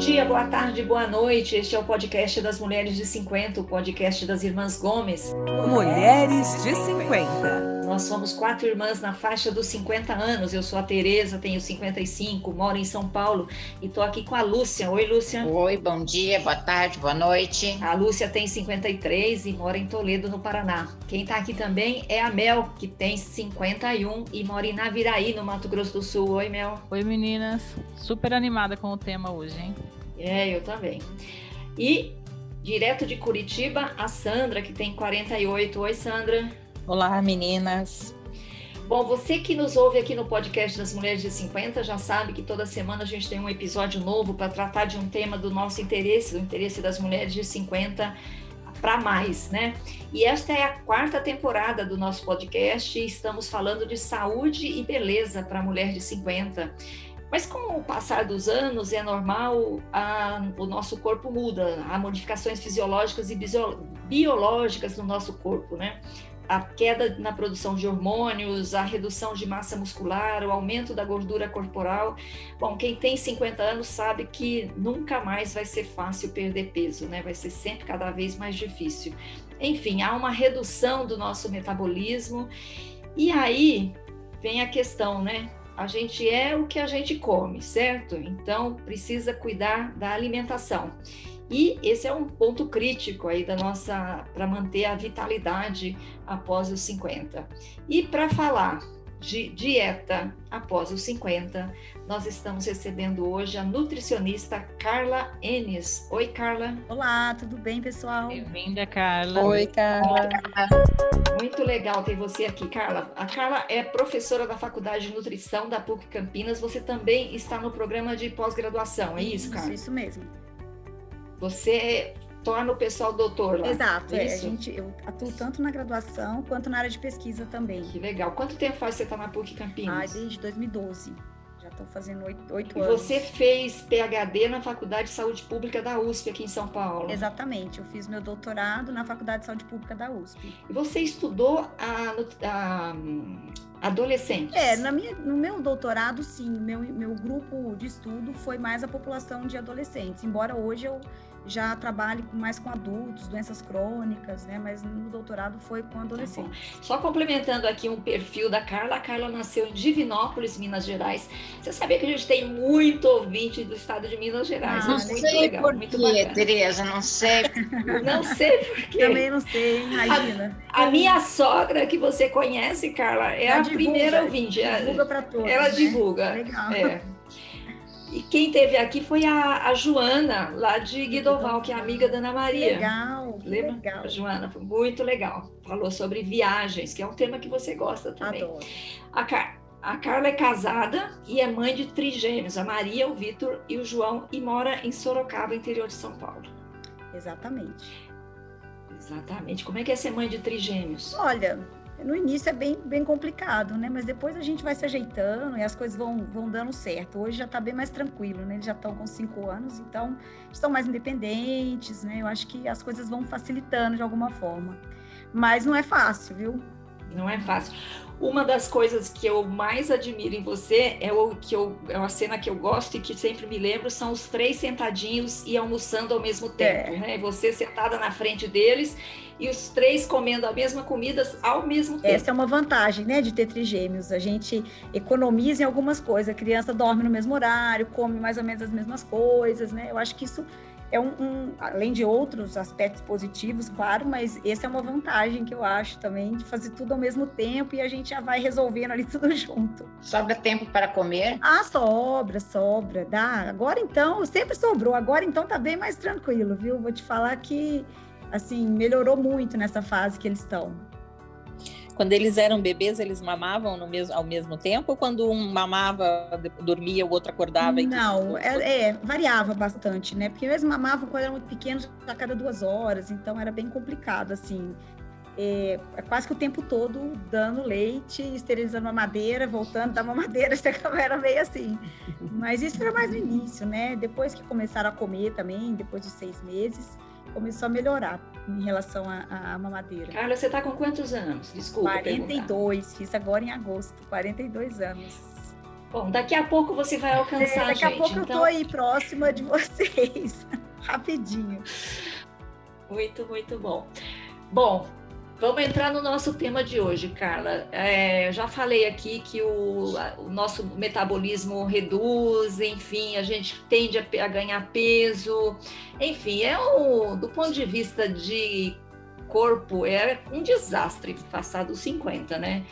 dia, boa tarde, boa noite. Este é o podcast das Mulheres de 50, o podcast das Irmãs Gomes. Mulheres de 50. Nós somos quatro irmãs na faixa dos 50 anos. Eu sou a Tereza, tenho 55, moro em São Paulo e tô aqui com a Lúcia. Oi, Lúcia. Oi, bom dia, boa tarde, boa noite. A Lúcia tem 53 e mora em Toledo, no Paraná. Quem tá aqui também é a Mel, que tem 51 e mora em Naviraí, no Mato Grosso do Sul. Oi, Mel. Oi, meninas. Super animada com o tema hoje, hein? É, eu também. E direto de Curitiba, a Sandra, que tem 48. Oi, Sandra. Olá, meninas. Bom, você que nos ouve aqui no podcast das Mulheres de 50 já sabe que toda semana a gente tem um episódio novo para tratar de um tema do nosso interesse, do interesse das mulheres de 50 para mais, né? E esta é a quarta temporada do nosso podcast e estamos falando de saúde e beleza para a mulher de 50. Mas com o passar dos anos, é normal, a, o nosso corpo muda, há modificações fisiológicas e biológicas no nosso corpo, né? A queda na produção de hormônios, a redução de massa muscular, o aumento da gordura corporal. Bom, quem tem 50 anos sabe que nunca mais vai ser fácil perder peso, né? Vai ser sempre cada vez mais difícil. Enfim, há uma redução do nosso metabolismo. E aí vem a questão, né? A gente é o que a gente come, certo? Então precisa cuidar da alimentação. E esse é um ponto crítico aí da nossa para manter a vitalidade após os 50. E para falar de dieta após os 50, nós estamos recebendo hoje a nutricionista Carla Enes. Oi, Carla. Olá, tudo bem, pessoal? Bem-vinda, Carla. Oi, Carla. Muito legal ter você aqui, Carla. A Carla é professora da Faculdade de Nutrição da PUC Campinas. Você também está no programa de pós-graduação, é isso, Carla? Isso, isso mesmo. Você torna o pessoal doutor lá. Exato, é, a gente, eu atuo tanto na graduação quanto na área de pesquisa também. Que legal. Quanto tempo faz você está na PUC Campinas? Ah, desde 2012. Já estou fazendo oito anos. Você fez PhD na Faculdade de Saúde Pública da USP aqui em São Paulo. Exatamente, eu fiz meu doutorado na Faculdade de Saúde Pública da USP. E você estudou a, a adolescentes? É, na minha, no meu doutorado, sim. Meu, meu grupo de estudo foi mais a população de adolescentes, embora hoje eu já trabalhe mais com adultos, doenças crônicas, né? Mas no doutorado foi com adolescentes. Tá Só complementando aqui um perfil da Carla, a Carla nasceu em Divinópolis, Minas Gerais. Você sabia que a gente tem muito ouvinte do estado de Minas Gerais? Ah, não muito sei legal, por muito quê, Tereza, não sei. não sei por quê. Também não sei, imagina. A, a, minha sogra, que você conhece, Carla, é a divulga, primeira ouvinte. Divulga para todos. Ela né? divulga. Legal. É. E quem teve aqui foi a, a Joana, lá de Guidoval, que é amiga da Ana Maria. Legal, Lembra? legal. A Joana, foi muito legal. Falou sobre viagens, que é um tema que você gosta também. Adoro. A, Car a Carla é casada e é mãe de trigêmeos, a Maria, o Vitor e o João, e mora em Sorocaba, interior de São Paulo. Exatamente. Exatamente. Como é que é ser mãe de trigêmeos? Olha, no início é bem, bem complicado, né? Mas depois a gente vai se ajeitando e as coisas vão, vão dando certo. Hoje já está bem mais tranquilo, né? Eles já estão com cinco anos, então estão mais independentes, né? Eu acho que as coisas vão facilitando de alguma forma. Mas não é fácil, viu? Não é fácil. Uma das coisas que eu mais admiro em você é o que eu é uma cena que eu gosto e que sempre me lembro são os três sentadinhos e almoçando ao mesmo tempo, é. né? Você sentada na frente deles e os três comendo a mesma comida ao mesmo tempo. Essa é uma vantagem, né, de ter trigêmeos. A gente economiza em algumas coisas. A criança dorme no mesmo horário, come mais ou menos as mesmas coisas, né? Eu acho que isso é um, um, além de outros aspectos positivos, claro, mas essa é uma vantagem que eu acho também de fazer tudo ao mesmo tempo e a gente já vai resolvendo ali tudo junto. Sobra tempo para comer? Ah, sobra, sobra, dá. Agora então, sempre sobrou. Agora então tá bem mais tranquilo, viu? Vou te falar que assim melhorou muito nessa fase que eles estão. Quando eles eram bebês, eles mamavam no mesmo, ao mesmo tempo? Ou quando um mamava, dormia, o outro acordava? Não, é, é, variava bastante, né? Porque eles mamavam quando eram muito pequenos, a cada duas horas, então era bem complicado, assim. É, é, quase que o tempo todo dando leite, esterilizando a madeira, voltando da mamadeira, era meio assim. Mas isso era mais no início, né? Depois que começaram a comer também, depois de seis meses, começou a melhorar em relação à, mamadeira. Carla, você está com quantos anos? Desculpa. 42, perguntar. fiz agora em agosto, 42 anos. Bom, daqui a pouco você vai alcançar, é, daqui gente. a pouco então... eu tô aí próxima de vocês. Rapidinho. Muito, muito bom. Bom, vamos entrar no nosso tema de hoje, Carla. É, já falei aqui que o, o, nosso metabolismo reduz, enfim, a gente tende a, a ganhar peso, enfim, é o, do ponto de vista de corpo, é um desastre passar dos 50, né?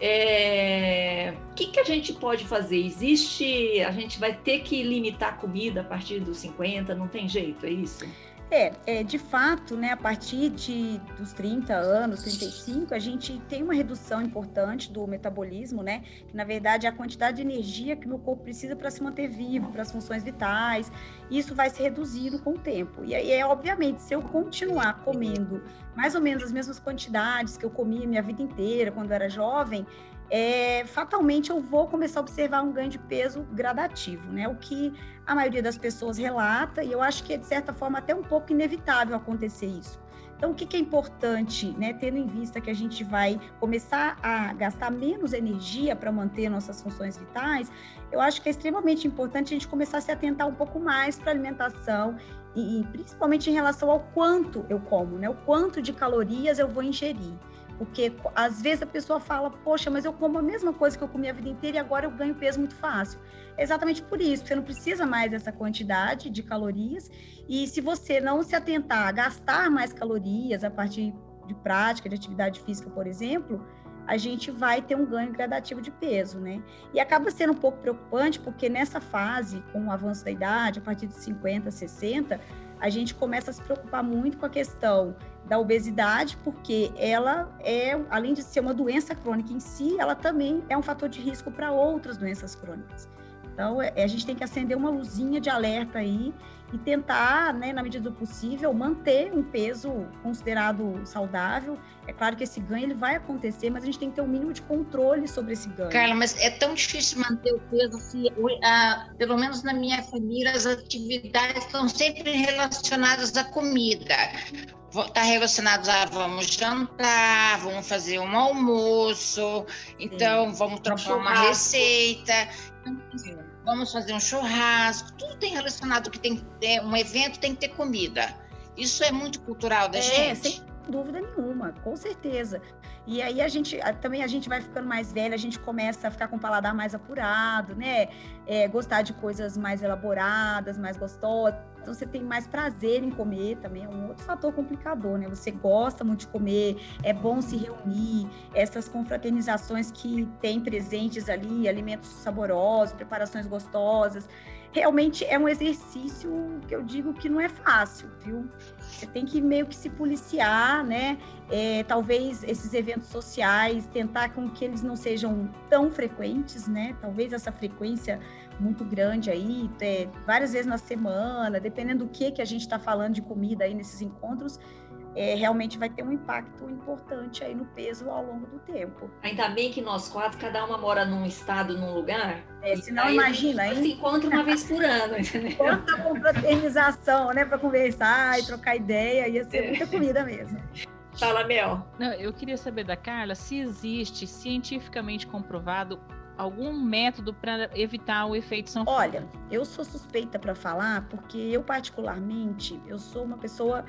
É... O que, que a gente pode fazer? Existe. A gente vai ter que limitar a comida a partir dos 50, não tem jeito, é isso? É, é, de fato, né, a partir de, dos 30 anos, 35, a gente tem uma redução importante do metabolismo, né? Que na verdade é a quantidade de energia que meu corpo precisa para se manter vivo, para as funções vitais. Isso vai se reduzindo com o tempo. E aí, é, obviamente, se eu continuar comendo mais ou menos as mesmas quantidades que eu comia minha vida inteira quando eu era jovem, é, fatalmente eu vou começar a observar um ganho de peso gradativo, né? O que a maioria das pessoas relata, e eu acho que é, de certa forma, até um pouco inevitável acontecer isso. Então, o que, é importante, né? Tendo em vista que a gente vai começar a gastar menos energia para manter nossas funções vitais, eu acho que é extremamente importante a gente começar a se atentar um pouco mais para a alimentação e, e principalmente em relação ao quanto eu como, né? O quanto de calorias eu vou ingerir. Porque às vezes a pessoa fala, poxa, mas eu como a mesma coisa que eu comi a vida inteira e agora eu ganho peso muito fácil. É exatamente por isso, você não precisa mais dessa quantidade de calorias. E se você não se atentar a gastar mais calorias a partir de prática, de atividade física, por exemplo, a gente vai ter um ganho gradativo de peso, né? E acaba sendo um pouco preocupante, porque nessa fase, com o avanço da idade, a partir de 50, 60, a gente começa a se preocupar muito com a questão da obesidade, porque ela é, além de ser uma doença crônica em si, ela também é um fator de risco para outras doenças crônicas. Então, é, a gente tem que acender uma luzinha de alerta aí e tentar, né, na medida do possível, manter um peso considerado saudável. É claro que esse ganho ele vai acontecer, mas a gente tem que ter um mínimo de controle sobre esse ganho. Carla, mas é tão difícil manter o peso se, ah, pelo menos na minha família, as atividades estão sempre relacionadas à comida está relacionado a vamos jantar, vamos fazer um almoço, então Sim. vamos trocar uma receita, vamos fazer um churrasco, tudo tem relacionado que tem ter, um evento tem que ter comida. Isso é muito cultural da é, gente. Sem dúvida nenhuma, com certeza. E aí a gente também a gente vai ficando mais velha, a gente começa a ficar com o paladar mais apurado, né? É, gostar de coisas mais elaboradas, mais gostosas. Então você tem mais prazer em comer também, é um outro fator complicador, né? Você gosta muito de comer, é bom se reunir, essas confraternizações que tem presentes ali, alimentos saborosos, preparações gostosas. Realmente é um exercício que eu digo que não é fácil, viu? Você tem que meio que se policiar, né? É, talvez esses eventos sociais, tentar com que eles não sejam tão frequentes, né? Talvez essa frequência muito grande aí, é, várias vezes na semana, dependendo do que que a gente está falando de comida aí nesses encontros, é, realmente vai ter um impacto importante aí no peso ao longo do tempo. Ainda bem que nós quatro, cada uma mora num estado, num lugar. É, senão imagina, hein? Se encontra uma vez por ano, entendeu? Quanta confraternização, né, para conversar e trocar ideia, ia ser muita comida mesmo. Fala, Mel. Não, eu queria saber da Carla se existe cientificamente comprovado algum método para evitar o efeito sanfona? Olha, eu sou suspeita para falar porque eu particularmente, eu sou uma pessoa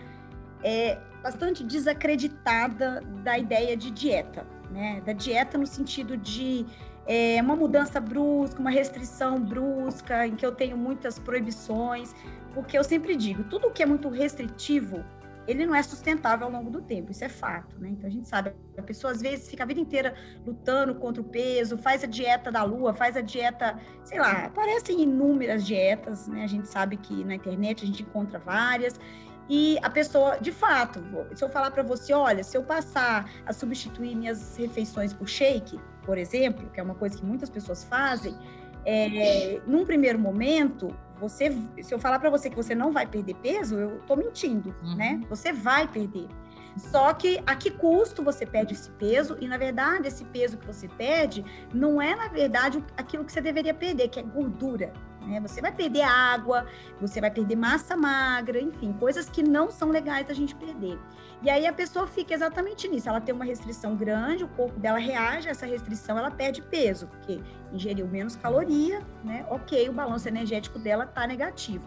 é, bastante desacreditada da ideia de dieta, né? Da dieta no sentido de é, uma mudança brusca, uma restrição brusca, em que eu tenho muitas proibições, porque eu sempre digo, tudo que é muito restritivo ele não é sustentável ao longo do tempo, isso é fato, né? Então a gente sabe, a pessoa às vezes fica a vida inteira lutando contra o peso, faz a dieta da lua, faz a dieta, sei lá, aparecem inúmeras dietas, né? A gente sabe que na internet a gente encontra várias. E a pessoa, de fato, se eu falar para você, olha, se eu passar a substituir minhas refeições por shake, por exemplo, que é uma coisa que muitas pessoas fazem, é, num primeiro momento, você, se eu falar para você que você não vai perder peso, eu estou mentindo, uhum. né? Você vai perder. Só que a que custo você perde esse peso? E na verdade, esse peso que você perde não é na verdade aquilo que você deveria perder, que é gordura. Né? Você vai perder água, você vai perder massa magra, enfim, coisas que não são legais da gente perder. E aí a pessoa fica exatamente nisso. Ela tem uma restrição grande, o corpo dela reage a essa restrição, ela perde peso, porque ingeriu menos caloria, né? Ok, o balanço energético dela está negativo.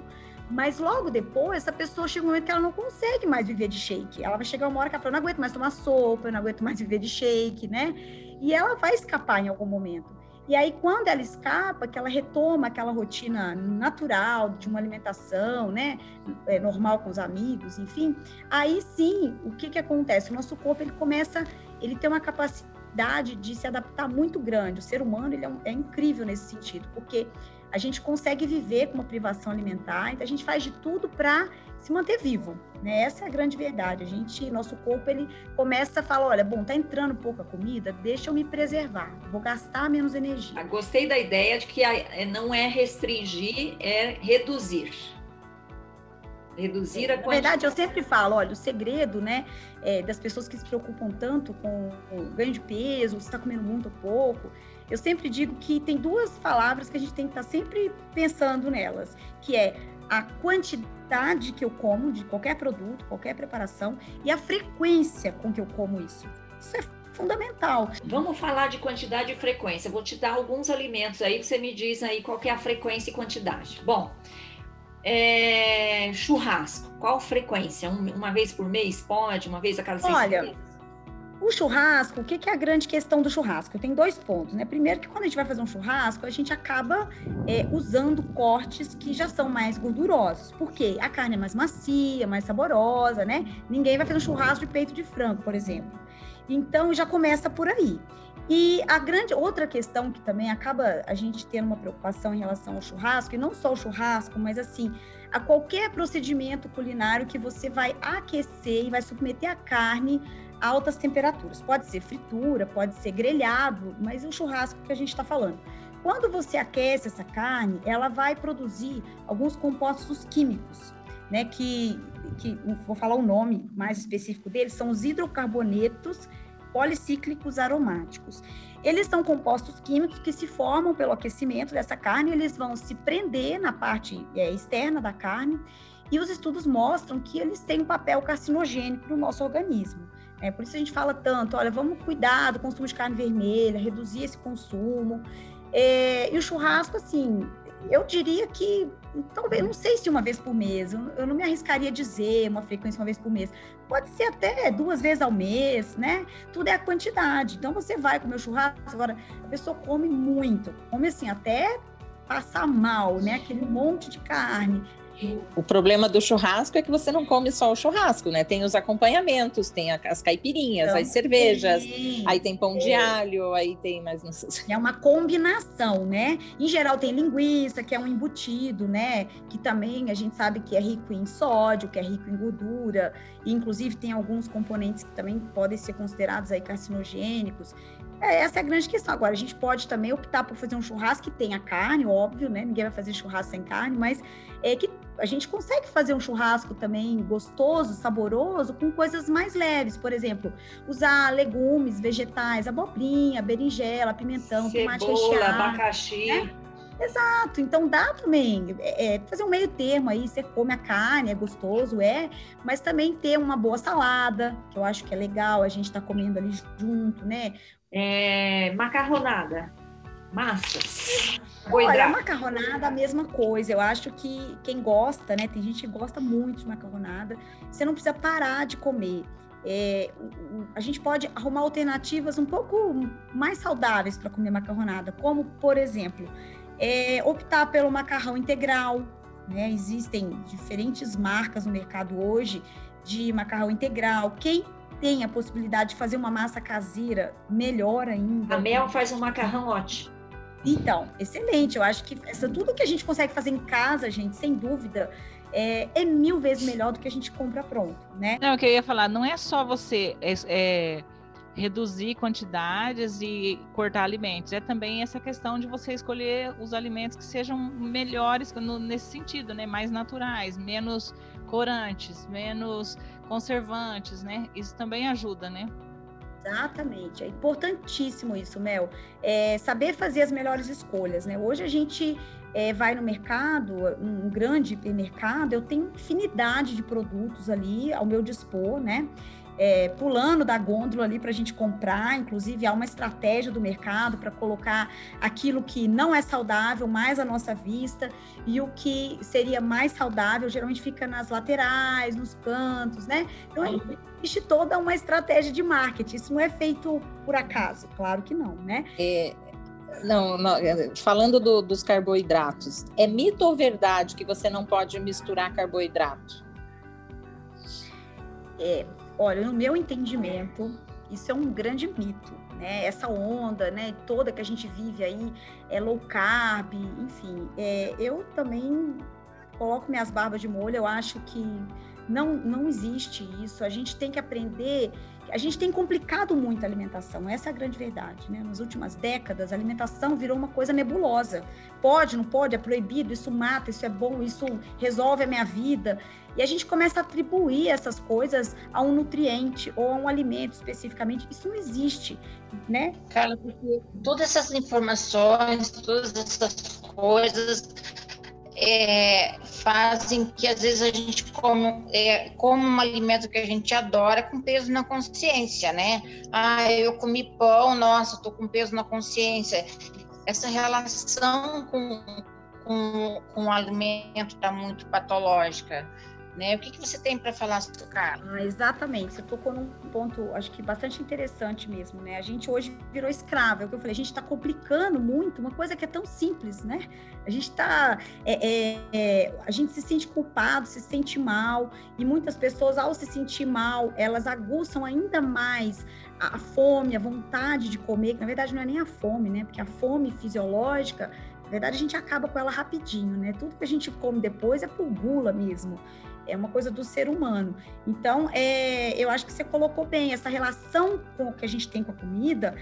Mas logo depois, essa pessoa chega um momento que ela não consegue mais viver de shake. Ela vai chegar uma hora que ela fala, não aguento mais tomar sopa, eu não aguento mais viver de shake, né? E ela vai escapar em algum momento. E aí, quando ela escapa, que ela retoma aquela rotina natural de uma alimentação, né, é, normal com os amigos, enfim, aí sim, o que que acontece? O nosso corpo, ele começa, ele tem uma capacidade de se adaptar muito grande. O ser humano, ele é, um, é incrível nesse sentido, porque a gente consegue viver com uma privação alimentar, então a gente faz de tudo para se manter vivo, né? Essa é a grande verdade. A gente, nosso corpo, ele começa a falar, olha, bom, tá entrando pouca comida, deixa eu me preservar, vou gastar menos energia. Ah, gostei da ideia de que é, não é restringir, é reduzir. Reduzir a quantidade. Na verdade, eu sempre falo, olha, o segredo, né, é, das pessoas que se preocupam tanto com o ganho de peso, se está comendo muito ou pouco, eu sempre digo que tem duas palavras que a gente tem que estar tá sempre pensando nelas, que é a quantidade que eu como de qualquer produto, qualquer preparação e a frequência com que eu como isso. Isso é fundamental. Vamos falar de quantidade e frequência. vou te dar alguns alimentos aí, você me diz aí qual é a frequência e quantidade. Bom, é... churrasco, qual frequência? uma vez por mês pode? Uma vez a cada seis Olha, meses? O churrasco, o que, que é a grande questão do churrasco? Tem dois pontos, né? Primeiro que quando a gente vai fazer um churrasco, a gente acaba é, usando cortes que já são mais gordurosos. Porque a carne é mais macia, mais saborosa, né? Ninguém vai fazer um churrasco de peito de frango, por exemplo. Então já começa por aí. E a grande outra questão que também acaba a gente tendo uma preocupação em relação ao churrasco, e não só o churrasco, mas assim, a qualquer procedimento culinário que você vai aquecer e vai submeter a carne altas temperaturas. Pode ser fritura, pode ser grelhado, mas o churrasco que a gente está falando. Quando você aquece essa carne, ela vai produzir alguns compostos químicos, né? Que, que vou falar o nome mais específico deles, são os hidrocarbonetos policíclicos aromáticos. Eles são compostos químicos que se formam pelo aquecimento dessa carne, eles vão se prender na parte é, externa da carne, e os estudos mostram que eles têm um papel carcinogênico no nosso organismo. É por isso a gente fala tanto, olha, vamos cuidar do consumo de carne vermelha, reduzir esse consumo. É, e o churrasco, assim, eu diria que talvez, não sei se uma vez por mês, eu, não me arriscaria a dizer uma frequência uma vez por mês. Pode ser até duas vezes ao mês, né? Tudo é a quantidade. Então você vai comer o churrasco, agora a pessoa come muito, come assim, até passar mal, né? Aquele monte de carne. O problema do churrasco é que você não come só o churrasco, né? Tem os acompanhamentos, tem as caipirinhas, então, as cervejas, sim. aí tem pão de é. alho, aí tem mais não sei. É uma combinação, né? Em geral tem linguiça, que é um embutido, né? Que também a gente sabe que é rico em sódio, que é rico em gordura, e inclusive tem alguns componentes que também podem ser considerados aí carcinogênicos. É, essa é a grande questão. Agora, a gente pode também optar por fazer um churrasco que tenha carne, óbvio, né? Ninguém vai fazer churrasco sem carne, mas é que a gente consegue fazer um churrasco também gostoso, saboroso, com coisas mais leves. Por exemplo, usar legumes, vegetais, abobrinha, berinjela, pimentão, Cebola, tomate recheado. abacaxi. Né? Exato, então dá também é, é, fazer um meio termo aí, você come a carne, é gostoso, é, mas também ter uma boa salada, que eu acho que é legal, a gente tá comendo ali junto, né? É, macarronada, massas. Olha, macarronada, a mesma coisa. Eu acho que quem gosta, né? Tem gente que gosta muito de macarronada. Você não precisa parar de comer. É, a gente pode arrumar alternativas um pouco mais saudáveis para comer macarronada, como, por exemplo, é, optar pelo macarrão integral. Né? Existem diferentes marcas no mercado hoje de macarrão integral. Quem tem a possibilidade de fazer uma massa caseira, melhor ainda. A Mel faz um macarrão ótimo. Então, excelente. Eu acho que essa, tudo que a gente consegue fazer em casa, gente, sem dúvida, é, é, mil vezes melhor do que a gente compra pronto, né? Não, o que eu ia falar, não é só você é, é, reduzir quantidades e cortar alimentos, é também essa questão de você escolher os alimentos que sejam melhores no, nesse sentido, né? Mais naturais, menos corantes, menos conservantes, né? Isso também ajuda, né? Exatamente, é importantíssimo isso, Mel. É saber fazer as melhores escolhas, né? Hoje a gente é, vai no mercado, um grande hipermercado, eu tenho infinidade de produtos ali ao meu dispor, né? É, pulando da gôndola ali para a gente comprar, inclusive há uma estratégia do mercado para colocar aquilo que não é saudável mais à nossa vista e o que seria mais saudável geralmente fica nas laterais, nos cantos, né? Então existe toda uma estratégia de marketing. Isso não é feito por acaso, claro que não, né? É, não, não, é, falando do, dos carboidratos, é mito ou verdade que você não pode misturar carboidrato? É, olha, no meu entendimento, isso é um grande mito, né? Essa onda, né, toda que a gente vive aí, é low carb, enfim. É, eu também coloco minhas barbas de molho, eu acho que não, não existe isso. A gente tem que aprender a gente tem complicado muito a alimentação, essa é a grande verdade. Né? Nas últimas décadas, a alimentação virou uma coisa nebulosa. Pode, não pode, é proibido, isso mata, isso é bom, isso resolve a minha vida. E a gente começa a atribuir essas coisas a um nutriente ou a um alimento especificamente. Isso não existe, né? Carla, porque todas essas informações, todas essas coisas é, fazem que às vezes a gente come, é, um alimento que a gente adora com peso na consciência, né? Ah, eu comi pão, nossa, estou com peso na consciência. Essa relação com, com, com o alimento está muito patológica. Né? O que, que você tem para falar sobre Carla? Ah, exatamente, você tocou num ponto, acho que bastante interessante mesmo, né? A gente hoje virou escravo, é o que eu falei, a gente está complicando muito uma coisa que é tão simples, né? A gente está, é, é, é, a gente se sente culpado, se sente mal, e muitas pessoas, ao se sentir mal, elas aguçam ainda mais a, fome, a vontade de comer, que na verdade não é nem a fome, né? Porque a fome fisiológica, na verdade, a gente acaba com ela rapidinho, né? Tudo que a gente come depois é por gula mesmo é uma coisa do ser humano. Então, é, eu acho que você colocou bem essa relação com que a gente tem com a comida,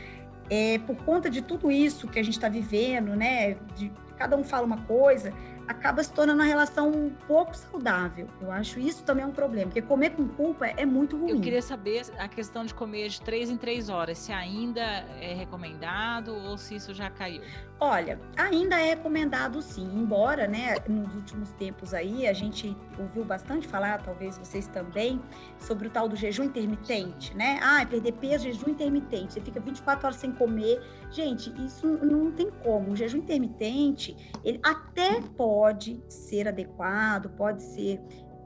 é, por conta de tudo isso que a gente está vivendo, né? De, cada um fala uma coisa, acaba se tornando uma relação um pouco saudável. Eu acho isso também é um problema, porque comer com culpa é muito ruim. Eu queria saber a questão de comer de três em três horas, se ainda é recomendado ou se isso já caiu. Olha, ainda é recomendado sim, embora, né, nos últimos tempos aí a gente ouviu bastante falar, talvez vocês também, sobre o tal do jejum intermitente, né? Ah, perder peso, jejum intermitente, você fica 24 horas sem comer. Gente, isso não tem como. O jejum intermitente, ele até pode ser adequado, pode ser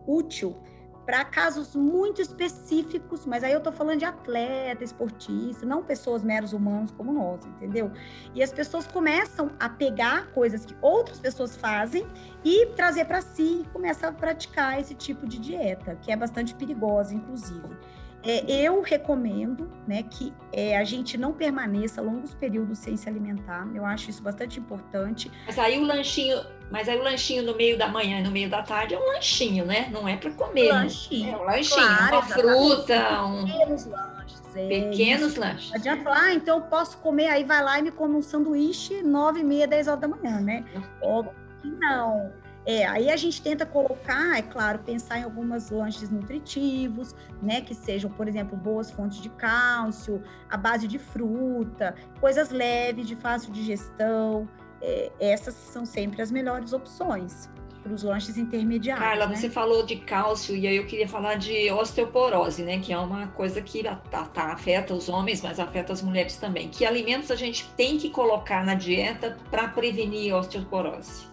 útil para casos muito específicos, mas aí eu estou falando de atleta, esportista, não pessoas meros humanos como nós, entendeu? E as pessoas começam a pegar coisas que outras pessoas fazem e trazer para si e começam a praticar esse tipo de dieta, que é bastante perigosa, inclusive. É, eu recomendo né, que é, a gente não permaneça longos períodos sem se alimentar. Eu acho isso bastante importante. Mas aí o lanchinho, mas aí o lanchinho no meio da manhã e no meio da tarde é um lanchinho, né? Não é para comer. Lanchinho. É um lanchinho, claro, uma fruta, um... pequenos lanches. É pequenos lanches. Não adianta falar, ah, então eu posso comer, aí vai lá e me come um sanduíche nove e meia, dez horas da manhã, né? Óbvio que não. É, aí a gente tenta colocar, é claro, pensar em algumas lanches nutritivos, né, que sejam, por exemplo, boas fontes de cálcio, a base de fruta, coisas leves, de fácil digestão. É, essas são sempre as melhores opções para os lanches intermediários. Carla, né? você falou de cálcio e aí eu queria falar de osteoporose, né? Que é uma coisa que tá, tá, afeta os homens, mas afeta as mulheres também. Que alimentos a gente tem que colocar na dieta para prevenir a osteoporose?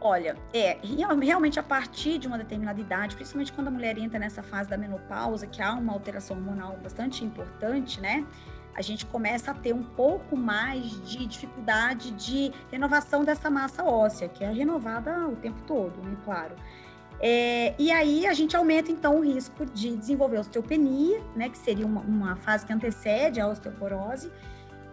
Olha, é realmente a partir de uma determinada idade, principalmente quando a mulher entra nessa fase da menopausa, que há uma alteração hormonal bastante importante, né? A gente começa a ter um pouco mais de dificuldade de renovação dessa massa óssea, que é renovada o tempo todo, né? Claro. É, e aí a gente aumenta então o risco de desenvolver osteopenia, né? Que seria uma, uma fase que antecede a osteoporose.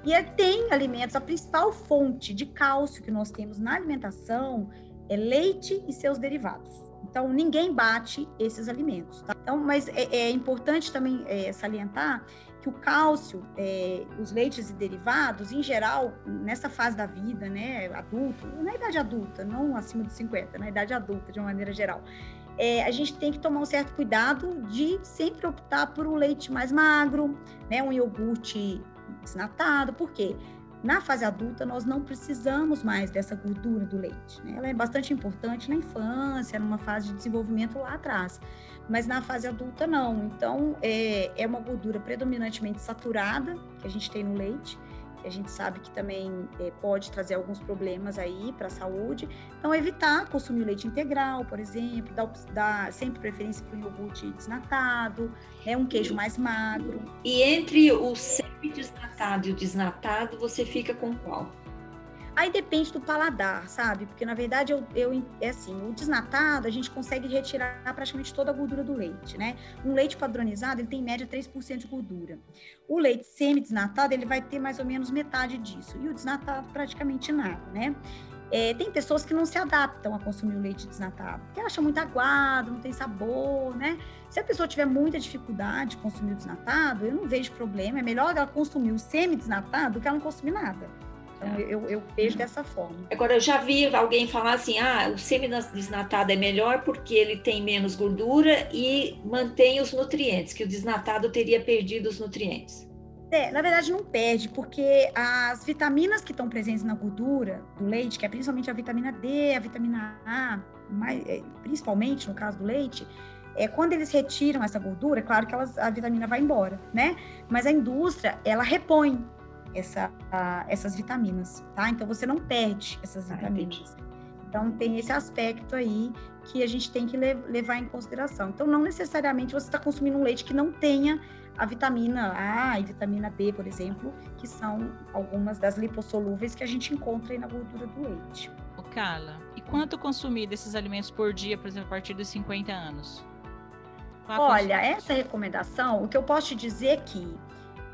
E tem alimentos, a principal fonte de cálcio que nós temos na alimentação é leite e seus derivados. Então, ninguém bate esses alimentos. Tá? Então, mas é, é importante também é, salientar que o cálcio, é, os leites e derivados, em geral, nessa fase da vida, né, adulto, na idade adulta, não acima de 50, na idade adulta, de uma maneira geral, é, a gente tem que tomar um certo cuidado de sempre optar por um leite mais magro, né, um iogurte desnatado, por quê? Na fase adulta, nós não precisamos mais dessa gordura do leite. Né? Ela é bastante importante na infância, numa fase de desenvolvimento lá atrás, mas na fase adulta, não. Então, é, é uma gordura predominantemente saturada que a gente tem no leite a gente sabe que também é, pode trazer alguns problemas aí para a saúde. Então, evitar consumir leite integral, por exemplo, dar, dar sempre preferência para o iogurte desnatado, é um queijo mais magro. E entre o semi-desnatado e o desnatado, você fica com qual? Aí depende do paladar, sabe? Porque na verdade eu, eu é assim, o desnatado a gente consegue retirar praticamente toda a gordura do leite, né? Um leite padronizado, ele tem em média 3% de gordura. O leite semi-desnatado, ele vai ter mais ou menos metade disso. E o desnatado praticamente nada, né? É, tem pessoas que não se adaptam a consumir o leite desnatado, porque acham muito aguado, não tem sabor, né? Se a pessoa tiver muita dificuldade de consumir o desnatado, eu não vejo problema. É melhor ela consumir o semi-desnatado do que ela não consumir nada. Então, eu, eu vejo dessa forma. Agora, eu já vi alguém falar assim: ah, o semi-desnatado é melhor porque ele tem menos gordura e mantém os nutrientes, que o desnatado teria perdido os nutrientes. É, na verdade não perde, porque as vitaminas que estão presentes na gordura do leite, que é principalmente a vitamina D, a vitamina A, mais, é, principalmente no caso do leite, é, quando eles retiram essa gordura, é claro que elas, a vitamina vai embora, né? Mas a indústria, ela repõe essa, a, essas vitaminas, tá? Então você não perde essas ah, vitaminas. Então tem esse aspecto aí que a gente tem que le levar em consideração. Então não necessariamente você está consumindo um leite que não tenha a vitamina A e vitamina D, por exemplo, que são algumas das lipossolúveis que a gente encontra aí na gordura do leite. Ô Carla, e quanto consumir desses alimentos por dia, por exemplo, a partir dos 50 anos? Olha, essa recomendação, o que eu posso te dizer é que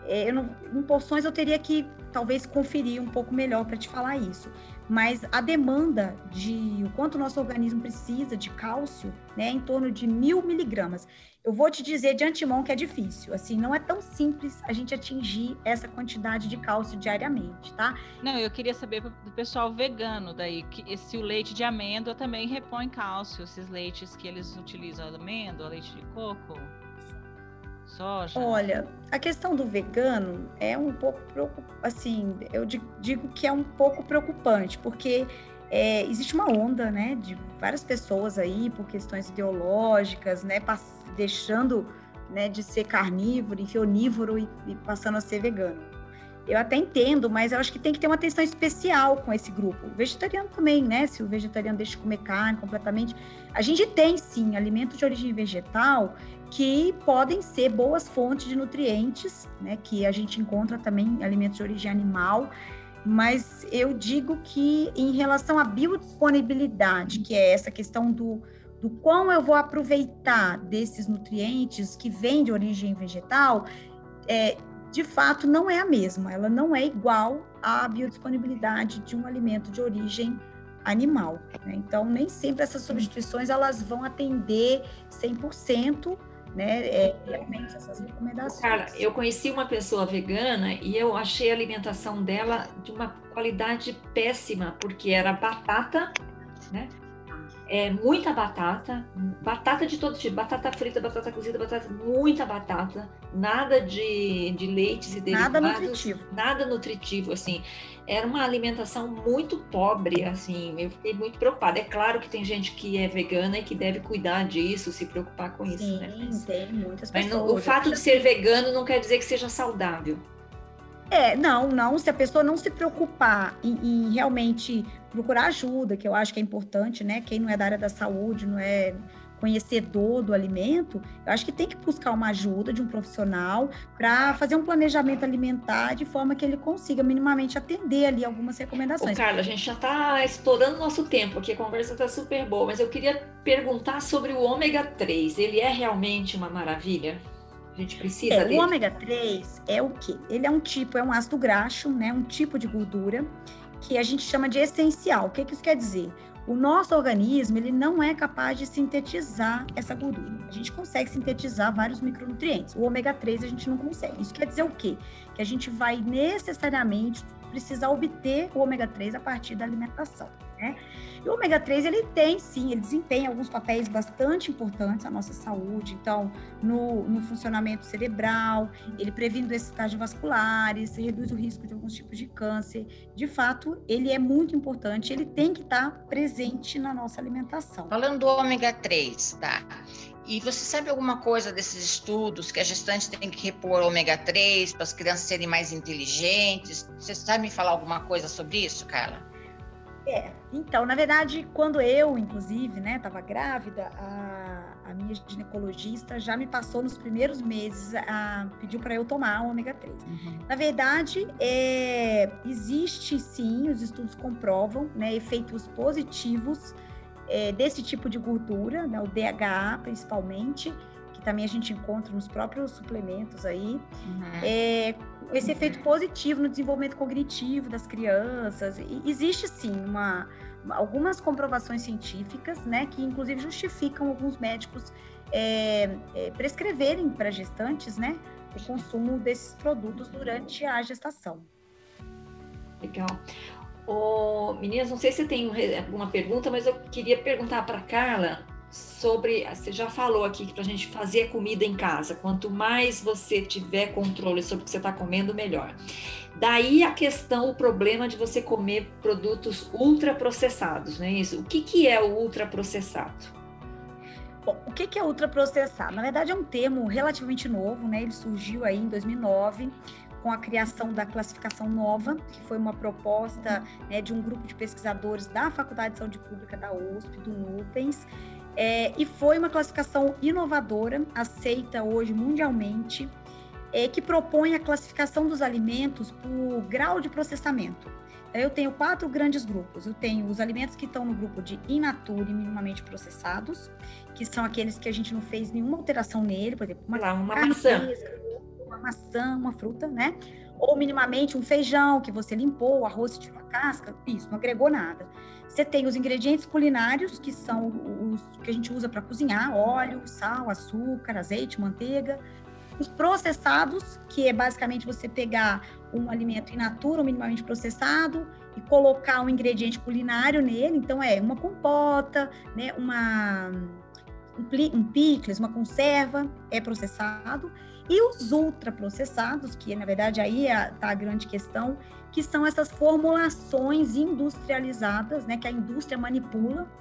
é, não, em porções eu teria que talvez conferir um pouco melhor para te falar isso. Mas a demanda de o quanto o nosso organismo precisa de cálcio, né, é em torno de mil miligramas. Eu vou te dizer de antemão que é difícil, assim, não é tão simples a gente atingir essa quantidade de cálcio diariamente, tá? Não, eu queria saber do pessoal vegano daí, que se o leite de amêndoa também repõe cálcio, esses leites que eles utilizam, amêndoa, leite de coco soja? Olha, a questão do vegano é um pouco assim, eu digo que é um pouco preocupante, porque é, existe uma onda, né, de várias pessoas aí por questões ideológicas, né, deixando, né, de ser carnívoro, e onívoro e, e passando a ser vegano. Eu até entendo, mas eu acho que tem que ter uma atenção especial com esse grupo. O vegetariano também, né? Se o vegetariano deixa de comer carne completamente. A gente tem, sim, alimentos de origem vegetal que podem ser boas fontes de nutrientes, né? Que a gente encontra também alimentos de origem animal. Mas eu digo que em relação à biodisponibilidade, que é essa questão do, do quão eu vou aproveitar desses nutrientes que vêm de origem vegetal, é, de fato não é a mesma, ela não é igual à biodisponibilidade de um alimento de origem animal. Né? Então, nem sempre essas substituições elas vão atender 100%, né, é, realmente essas recomendações. Cara, eu conheci uma pessoa vegana e eu achei a alimentação dela de uma qualidade péssima, porque era batata, né? É, muita batata, batata de todo tipo, batata frita, batata cozida, batata, muita batata, nada de, de leites e derivados. Nada nutritivo. Nada nutritivo, assim. Era uma alimentação muito pobre, assim, eu fiquei muito preocupada. É claro que tem gente que é vegana e que deve cuidar disso, se preocupar com Sim, isso, né? Mas, tem muitas pessoas. Mas o fato de ser vegano não quer dizer que seja saudável. É, não, não. Se a pessoa não se preocupar em, em, realmente procurar ajuda, que eu acho que é importante, né? Quem não é da área da saúde, não é conhecedor do alimento, eu acho que tem que buscar uma ajuda de um profissional para fazer um planejamento alimentar de forma que ele consiga minimamente atender ali algumas recomendações. Ô, Carla, a gente já está estourando nosso tempo aqui, a conversa está super boa, mas eu queria perguntar sobre o ômega 3. Ele é realmente uma maravilha? A gente precisa é, dele. O ômega 3 é o quê? Ele é um tipo, é um ácido graxo, né? Um tipo de gordura que a gente chama de essencial. O que, que isso quer dizer? O nosso organismo ele não é capaz de sintetizar essa gordura. A gente consegue sintetizar vários micronutrientes. O ômega 3 a gente não consegue. Isso quer dizer o quê? Que a gente vai necessariamente precisar obter o ômega 3 a partir da alimentação. Né? E o ômega 3, ele tem, sim, ele desempenha alguns papéis bastante importantes na nossa saúde. Então, no, no funcionamento cerebral, ele previne doenças cardiovasculares, reduz o risco de alguns tipos de câncer. De fato, ele é muito importante, ele tem que estar presente na nossa alimentação. Falando do ômega 3, tá? E você sabe alguma coisa desses estudos que a gestante tem que repor ômega 3 para as crianças serem mais inteligentes? Você sabe me falar alguma coisa sobre isso, Carla? É, então, na verdade, quando eu, inclusive, né, estava grávida, a, a, minha ginecologista já me passou nos primeiros meses, a, pediu para eu tomar ômega 3. Uhum. Na verdade, é, existe sim, os estudos comprovam, né, efeitos positivos é, desse tipo de gordura, né, o DHA principalmente, que também a gente encontra nos próprios suplementos aí, uhum. é, esse efeito positivo no desenvolvimento cognitivo das crianças. E existe sim uma, algumas comprovações científicas, né, que inclusive justificam alguns médicos é, é, prescreverem para gestantes, né, o consumo desses produtos durante a gestação. Legal. Oh, meninas, não sei se tem alguma pergunta, mas eu queria perguntar para Carla sobre. Você já falou aqui que para a gente fazer comida em casa, quanto mais você tiver controle sobre o que você está comendo, melhor. Daí a questão, o problema de você comer produtos ultraprocessados, não é isso? O que, que é o ultraprocessado? Bom, o que é ultraprocessado? Na verdade, é um termo relativamente novo, né? Ele surgiu aí em 2009 com a criação da classificação nova, que foi uma proposta né, de um grupo de pesquisadores da Faculdade de Saúde Pública da USP, do NUPENS, é, e foi uma classificação inovadora, aceita hoje mundialmente, é, que propõe a classificação dos alimentos por grau de processamento. Eu tenho quatro grandes grupos. Eu tenho os alimentos que estão no grupo de in natura e minimamente processados, que são aqueles que a gente não fez nenhuma alteração nele, por exemplo, uma, Lá, uma maçã. uma maçã, uma fruta, né? Ou minimamente um feijão que você limpou, o arroz tirou a casca, isso, não agregou nada. Você tem os ingredientes culinários, que são os que a gente usa para cozinhar: óleo, sal, açúcar, azeite, manteiga. Os processados, que é basicamente você pegar um alimento in natura, minimamente processado, e colocar um ingrediente culinário nele. Então, é uma compota, né, uma, um, um picles, uma conserva, é processado. E os ultraprocessados, que na verdade aí está a grande questão, que são essas formulações industrializadas, né, que a indústria manipula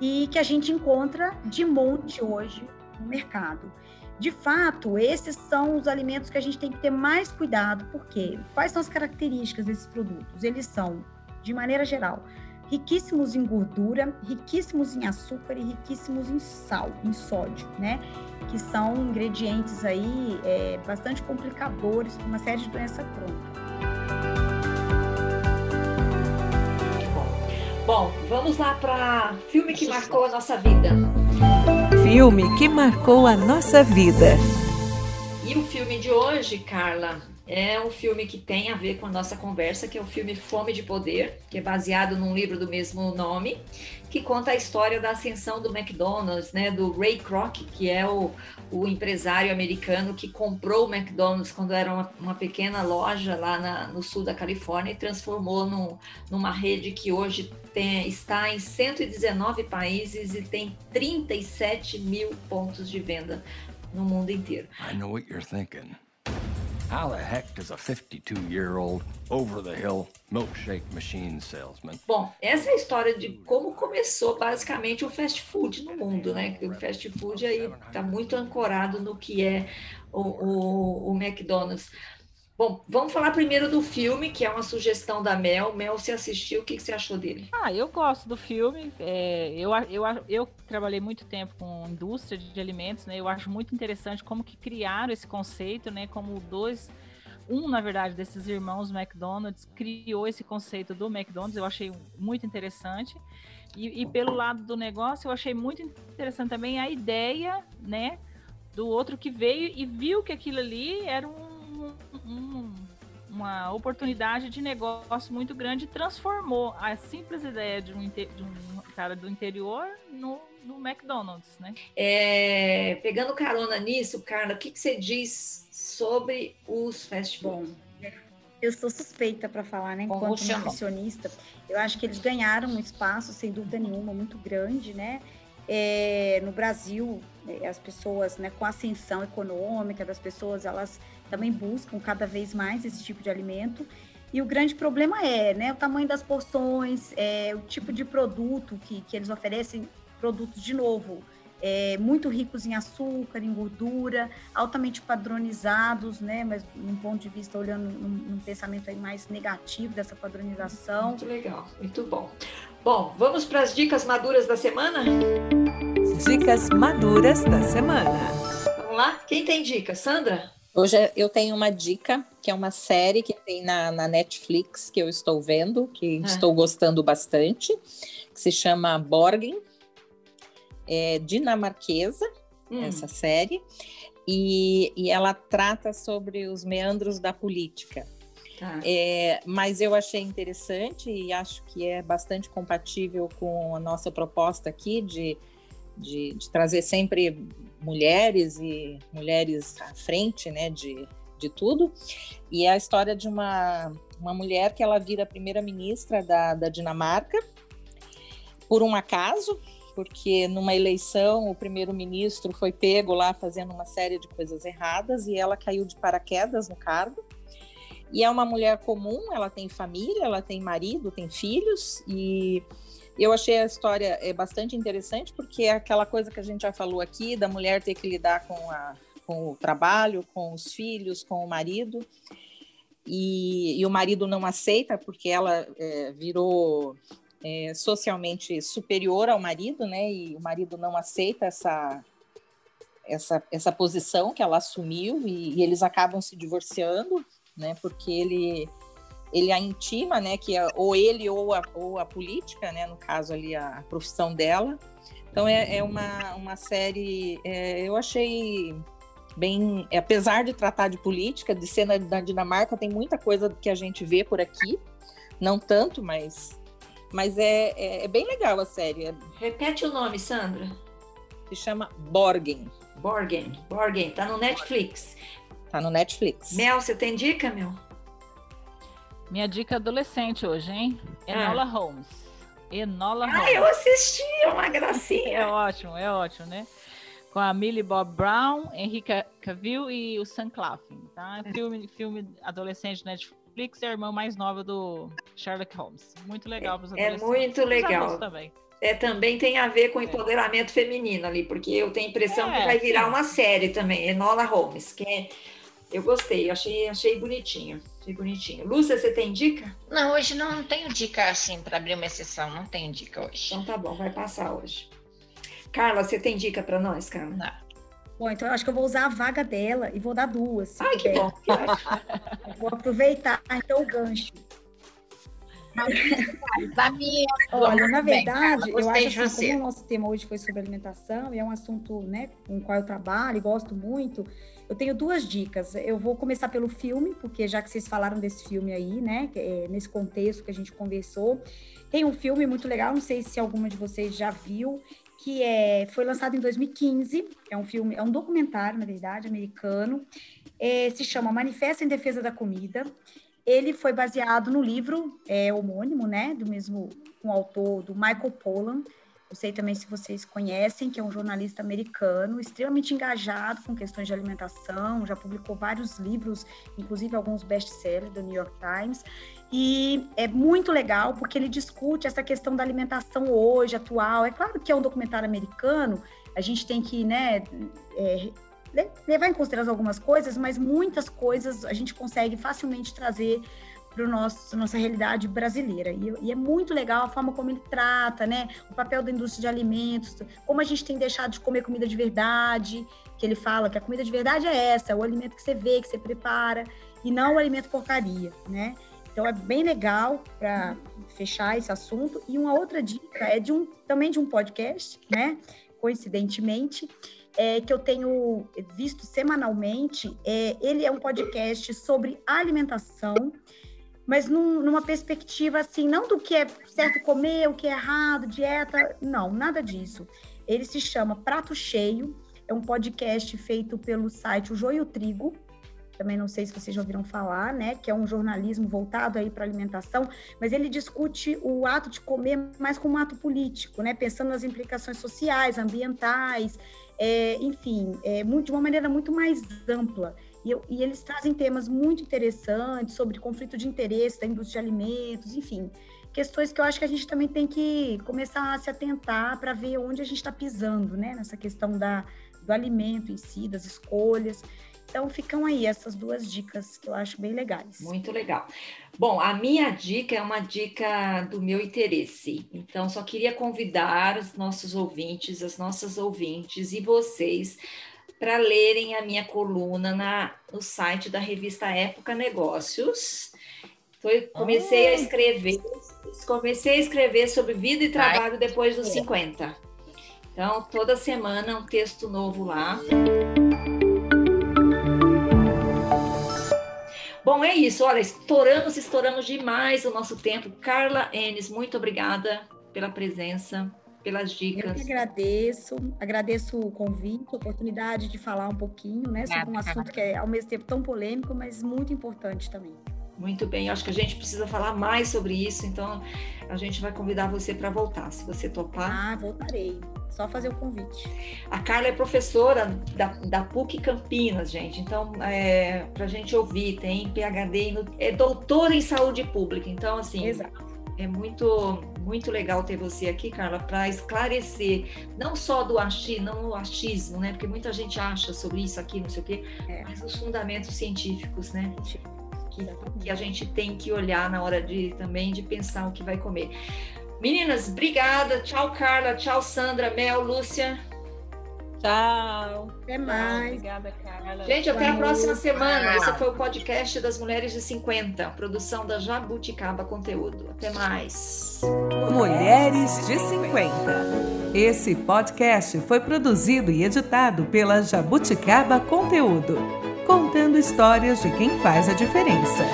e que a gente encontra de monte hoje no mercado. De fato, esses são os alimentos que a gente tem que ter mais cuidado, porque quais são as características desses produtos? Eles são, de maneira geral, riquíssimos em gordura, riquíssimos em açúcar e riquíssimos em sal, em sódio, né? Que são ingredientes aí é, bastante complicadores para uma série de doenças crônicas. Bom, vamos lá para filme que marcou a nossa vida. Filme que marcou a nossa vida. E o filme de hoje, Carla, é um filme que tem a ver com a nossa conversa, que é o filme Fome de Poder, que é baseado num livro do mesmo nome, que conta a história da ascensão do McDonald's, né, do Ray Kroc, que é o, o empresário americano que comprou o McDonald's quando era uma, uma pequena loja lá na, no sul da Califórnia e transformou numa rede que hoje tem, está em 119 países e tem 37 mil pontos de venda no mundo inteiro. I know what you're thinking. How the heck does a 52-year-old over-the-hill milkshake machine salesman? Bom, essa é a história de como começou basicamente o fast food no mundo, né? O fast food aí está muito ancorado no que é o, o, o McDonald's. Bom, vamos falar primeiro do filme, que é uma sugestão da Mel. Mel, você assistiu, o que, que você achou dele? Ah, eu gosto do filme. É, eu, eu, eu trabalhei muito tempo com indústria de alimentos, né? Eu acho muito interessante como que criaram esse conceito, né? Como dois um, na verdade, desses irmãos McDonald's criou esse conceito do McDonald's, eu achei muito interessante. E, e, pelo lado do negócio, eu achei muito interessante também a ideia, né, do outro que veio e viu que aquilo ali era um um, uma oportunidade de negócio muito grande e transformou a simples ideia de um, de um cara do interior no, no McDonald's, né? É, pegando carona nisso, Carla, o que, que você diz sobre os fast food? Eu sou suspeita para falar, né? Enquanto nutricionista, eu acho que eles ganharam um espaço, sem dúvida nenhuma, muito grande, né? É, no Brasil, é, as pessoas, né, com a ascensão econômica das pessoas, elas também buscam cada vez mais esse tipo de alimento. E o grande problema é, né, o tamanho das porções, é, o tipo de produto que, que eles oferecem, produtos de novo, é, muito ricos em açúcar, em gordura, altamente padronizados, né? Mas num ponto de vista, olhando num, num pensamento aí mais negativo dessa padronização. Muito legal, muito bom. Bom, vamos para as dicas maduras da semana? Dicas maduras da semana. Vamos lá? Quem tem dica? Sandra? Hoje eu tenho uma dica, que é uma série que tem na, na Netflix, que eu estou vendo, que ah. estou gostando bastante, que se chama Borgen é dinamarquesa, hum. essa série, e, e ela trata sobre os meandros da política. Tá. É, mas eu achei interessante e acho que é bastante compatível com a nossa proposta aqui de, de, de trazer sempre mulheres e mulheres à frente né, de, de tudo. E é a história de uma, uma mulher que ela vira primeira-ministra da, da Dinamarca por um acaso, porque numa eleição o primeiro-ministro foi pego lá fazendo uma série de coisas erradas e ela caiu de paraquedas no cargo. E é uma mulher comum, ela tem família, ela tem marido, tem filhos e eu achei a história é bastante interessante porque é aquela coisa que a gente já falou aqui da mulher ter que lidar com, a, com o trabalho, com os filhos, com o marido. E, e o marido não aceita porque ela é, virou é, socialmente superior ao marido, né? E o marido não aceita essa essa, essa posição que ela assumiu e, e eles acabam se divorciando, né? Porque ele ele a intima, né? Que é, ou ele ou a, ou a política, né? No caso ali a, a profissão dela. Então é, é uma, uma série, é, eu achei bem, apesar de tratar de política, de ser na, na Dinamarca, tem muita coisa que a gente vê por aqui, não tanto, mas mas é, é, é, bem legal a série. Repete o nome, Sandra. Se chama Borgen. Borgen, Borgen, tá no Netflix. Tá no Netflix. Mel, você tem dica, Mel? Minha dica adolescente hoje, hein? Enola ah. Holmes. Enola ah, Holmes. Ah, eu assisti, é uma gracinha. é ótimo, é ótimo, né? Com a Millie Bob Brown, Henrique Cavill e o Sam Claflin, tá? Filme, filme adolescente Netflix Netflix é a irmã mais nova do Sherlock Holmes. Muito legal para os É muito legal. Também. É, também tem a ver com é. empoderamento é. feminino ali, porque eu tenho a impressão é, que vai virar sim. uma série também, Enola Holmes, que é, eu gostei, achei, achei bonitinho. Achei bonitinho. Lúcia, você tem dica? Não, hoje não tenho dica assim para abrir uma exceção, não tenho dica hoje. Então tá bom, vai passar hoje. Carla, você tem dica para nós, Carla? Não. Bom, então eu acho que eu vou usar a vaga dela e vou dar duas. Ai, que bom. vou aproveitar então o gancho. Olha, na verdade, eu acho assim, como o nosso tema hoje foi sobre alimentação e é um assunto né, com o qual eu trabalho e gosto muito, eu tenho duas dicas. Eu vou começar pelo filme, porque já que vocês falaram desse filme aí, né, é nesse contexto que a gente conversou, tem um filme muito legal, não sei se alguma de vocês já viu, que é, foi lançado em 2015, é um filme, é um documentário, na verdade, americano, é, se chama Manifesto em Defesa da Comida. Ele foi baseado no livro é, homônimo, né, do mesmo autor do Michael Pollan. Eu sei também se vocês conhecem, que é um jornalista americano, extremamente engajado com questões de alimentação, já publicou vários livros, inclusive alguns best-sellers do New York Times. E é muito legal porque ele discute essa questão da alimentação hoje, atual. É claro que é um documentário americano, a gente tem que né, é, levar em consideração algumas coisas, mas muitas coisas a gente consegue facilmente trazer para nossa realidade brasileira. E, e, é muito legal a forma como ele trata, né? O papel da indústria de alimentos, como a gente tem deixado de comer comida de verdade, que ele fala que a comida de verdade é essa, é o alimento que você vê, que você prepara, e não o alimento porcaria, né? Então é bem legal para fechar esse assunto. E uma outra dica é de um também de um podcast, né? Coincidentemente, é, que eu tenho visto semanalmente. É, ele é um podcast sobre alimentação, mas num, numa perspectiva assim, não do que é certo comer, o que é errado, dieta, não, nada disso. Ele se chama Prato Cheio, é um podcast feito pelo site O Joio Trigo, também não sei se vocês já ouviram falar, né, que é um jornalismo voltado aí para alimentação, mas ele discute o ato de comer mais como um ato político, né, pensando nas implicações sociais, ambientais, é, enfim, é, de uma maneira muito mais ampla. E, e, eles trazem temas muito interessantes sobre conflito de interesse da indústria de alimentos, enfim, questões que eu acho que a gente também tem que começar a se atentar para ver onde a gente está pisando, né, nessa questão da, do alimento em si, das escolhas. Então ficam aí essas duas dicas que eu acho bem legais. Muito legal. Bom, a minha dica é uma dica do meu interesse. Então, só queria convidar os nossos ouvintes, as nossas ouvintes e vocês para lerem a minha coluna na, no site da revista Época Negócios. Então, eu comecei a escrever, comecei a escrever sobre vida e trabalho depois dos 50. Então, toda semana um texto novo lá. Bom, é isso. Olha, estouramos, estouramos demais o nosso tempo. Carla Enes, muito obrigada pela presença, pelas dicas. Eu que agradeço, agradeço o convite, a oportunidade de falar um pouquinho, né, sobre um assunto que é ao mesmo tempo tão polêmico, mas muito importante também. Muito bem, acho que a gente precisa falar mais sobre isso, então a gente vai convidar você para voltar, se você topar. Ah, voltarei. Só fazer o convite. A Carla é professora da, da PUC Campinas, gente. Então, é, para a gente ouvir, tem PhD, é doutora em saúde pública. Então, assim, Exato. É muito, muito legal ter você aqui, Carla, para esclarecer, não só do achismo, não o achismo, né? Porque muita gente acha sobre isso aqui, não sei o quê, é. mas os fundamentos científicos, né? Que, que a gente tem que olhar na hora de também de pensar o que vai comer. Meninas, obrigada. Tchau, Carla. Tchau, Sandra, Mel, Lúcia. Tchau. Até mais. Obrigada, Carla. Gente, até a próxima semana. Esse foi o podcast das Mulheres de 50, produção da Jabuticaba Conteúdo. Até mais. Mulheres de 50. Esse podcast foi produzido e editado pela Jabuticaba Conteúdo, contando histórias de quem faz a diferença.